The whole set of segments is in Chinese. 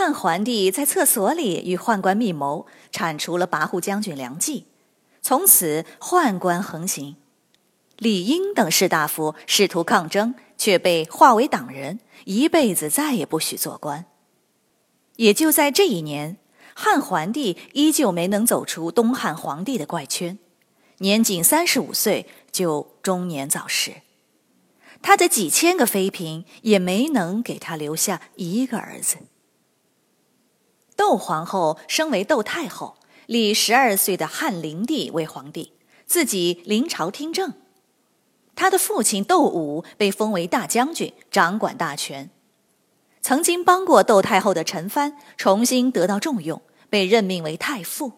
汉桓帝在厕所里与宦官密谋，铲除了跋扈将军梁冀，从此宦官横行。李英等士大夫试图抗争，却被划为党人，一辈子再也不许做官。也就在这一年，汉桓帝依旧没能走出东汉皇帝的怪圈，年仅三十五岁就中年早逝。他的几千个妃嫔也没能给他留下一个儿子。窦皇后升为窦太后，立十二岁的汉灵帝为皇帝，自己临朝听政。他的父亲窦武被封为大将军，掌管大权。曾经帮过窦太后的陈蕃重新得到重用，被任命为太傅。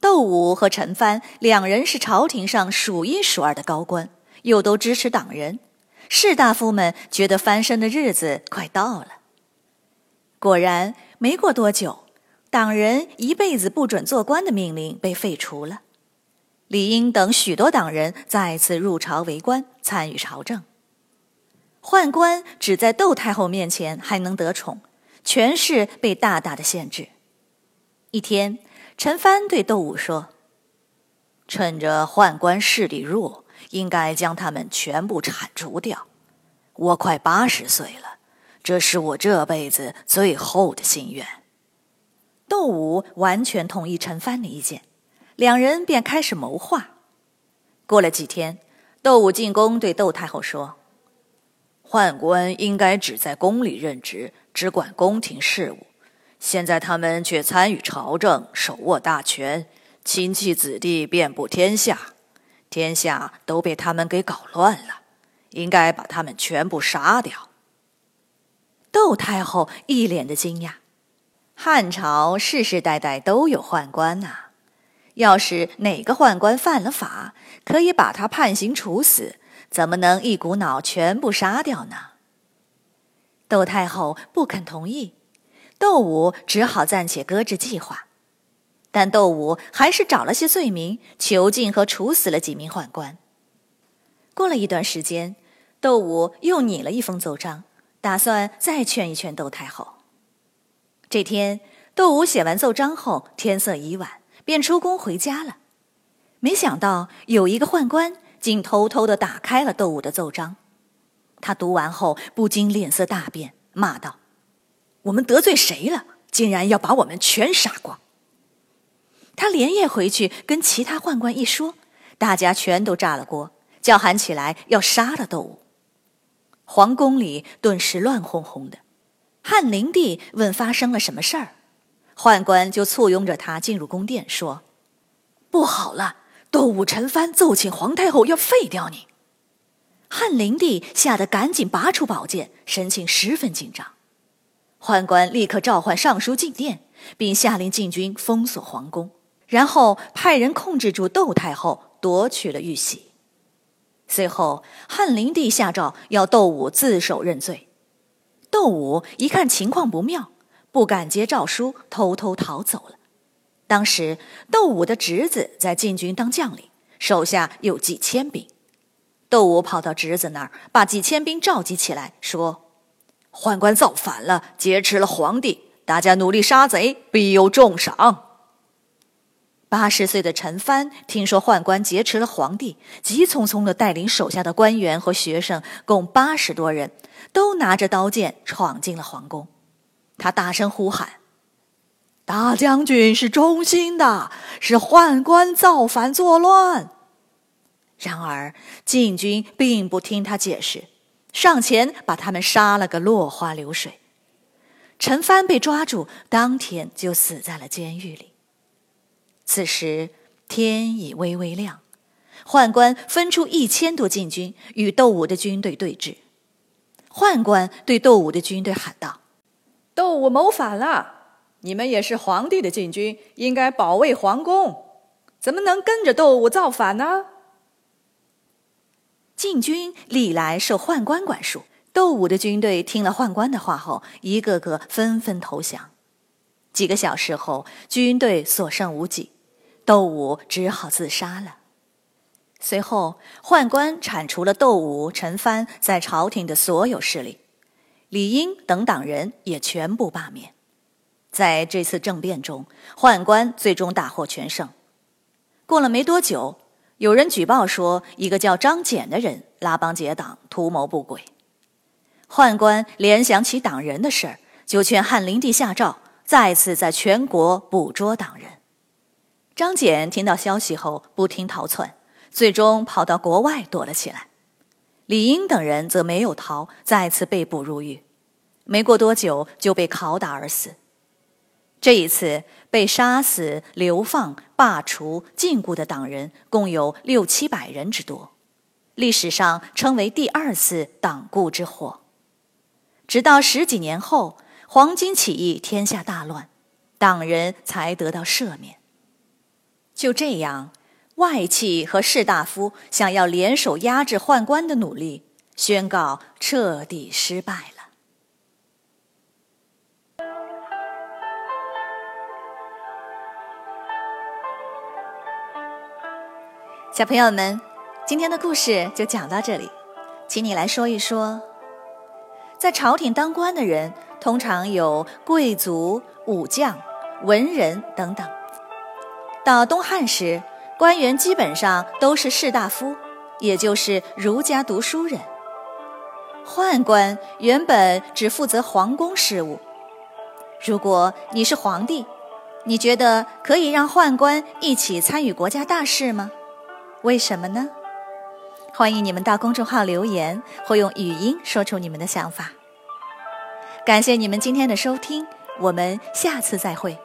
窦武和陈蕃两人是朝廷上数一数二的高官，又都支持党人，士大夫们觉得翻身的日子快到了。果然。没过多久，党人一辈子不准做官的命令被废除了。李英等许多党人再次入朝为官，参与朝政。宦官只在窦太后面前还能得宠，权势被大大的限制。一天，陈蕃对窦武说：“趁着宦官势力弱，应该将他们全部铲除掉。我快八十岁了。”这是我这辈子最后的心愿。窦武完全同意陈蕃的意见，两人便开始谋划。过了几天，窦武进宫对窦太后说：“宦官应该只在宫里任职，只管宫廷事务。现在他们却参与朝政，手握大权，亲戚子弟遍布天下，天下都被他们给搞乱了。应该把他们全部杀掉。”窦太后一脸的惊讶，汉朝世世代代都有宦官呐，要是哪个宦官犯了法，可以把他判刑处死，怎么能一股脑全部杀掉呢？窦太后不肯同意，窦武只好暂且搁置计划，但窦武还是找了些罪名，囚禁和处死了几名宦官。过了一段时间，窦武又拟了一封奏章。打算再劝一劝窦太后。这天，窦武写完奏章后，天色已晚，便出宫回家了。没想到有一个宦官竟偷偷的打开了窦武的奏章。他读完后不禁脸色大变，骂道：“我们得罪谁了？竟然要把我们全杀光！”他连夜回去跟其他宦官一说，大家全都炸了锅，叫喊起来要杀了窦武。皇宫里顿时乱哄哄的，汉灵帝问发生了什么事儿，宦官就簇拥着他进入宫殿，说：“不好了，窦武、陈蕃奏请皇太后要废掉你。”汉灵帝吓得赶紧拔出宝剑，神情十分紧张。宦官立刻召唤尚书进殿，并下令禁军封锁皇宫，然后派人控制住窦太后，夺取了玉玺。随后，汉灵帝下诏要窦武自首认罪。窦武一看情况不妙，不敢接诏书，偷偷逃走了。当时，窦武的侄子在禁军当将领，手下有几千兵。窦武跑到侄子那儿，把几千兵召集起来，说：“宦官造反了，劫持了皇帝，大家努力杀贼，必有重赏。”八十岁的陈蕃听说宦官劫持了皇帝，急匆匆地带领手下的官员和学生，共八十多人，都拿着刀剑闯进了皇宫。他大声呼喊：“大将军是忠心的，是宦官造反作乱。”然而禁军并不听他解释，上前把他们杀了个落花流水。陈蕃被抓住，当天就死在了监狱里。此时天已微微亮，宦官分出一千多禁军与窦武的军队对峙。宦官对窦武的军队喊道：“窦武谋反了！你们也是皇帝的禁军，应该保卫皇宫，怎么能跟着窦武造反呢？”禁军历来受宦官管束，窦武的军队听了宦官的话后，一个个纷纷投降。几个小时后，军队所剩无几，窦武只好自杀了。随后，宦官铲除了窦武、陈蕃在朝廷的所有势力，李英等党人也全部罢免。在这次政变中，宦官最终大获全胜。过了没多久，有人举报说，一个叫张俭的人拉帮结党，图谋不轨。宦官联想起党人的事儿，就劝汉灵帝下诏，再次在全国捕捉党人。张俭听到消息后，不听逃窜。最终跑到国外躲了起来，李英等人则没有逃，再次被捕入狱，没过多久就被拷打而死。这一次被杀死、流放、罢黜、禁锢的党人共有六七百人之多，历史上称为第二次党锢之祸。直到十几年后，黄巾起义，天下大乱，党人才得到赦免。就这样。外戚和士大夫想要联手压制宦官的努力，宣告彻底失败了。小朋友们，今天的故事就讲到这里，请你来说一说，在朝廷当官的人通常有贵族、武将、文人等等。到东汉时。官员基本上都是士大夫，也就是儒家读书人。宦官原本只负责皇宫事务。如果你是皇帝，你觉得可以让宦官一起参与国家大事吗？为什么呢？欢迎你们到公众号留言，或用语音说出你们的想法。感谢你们今天的收听，我们下次再会。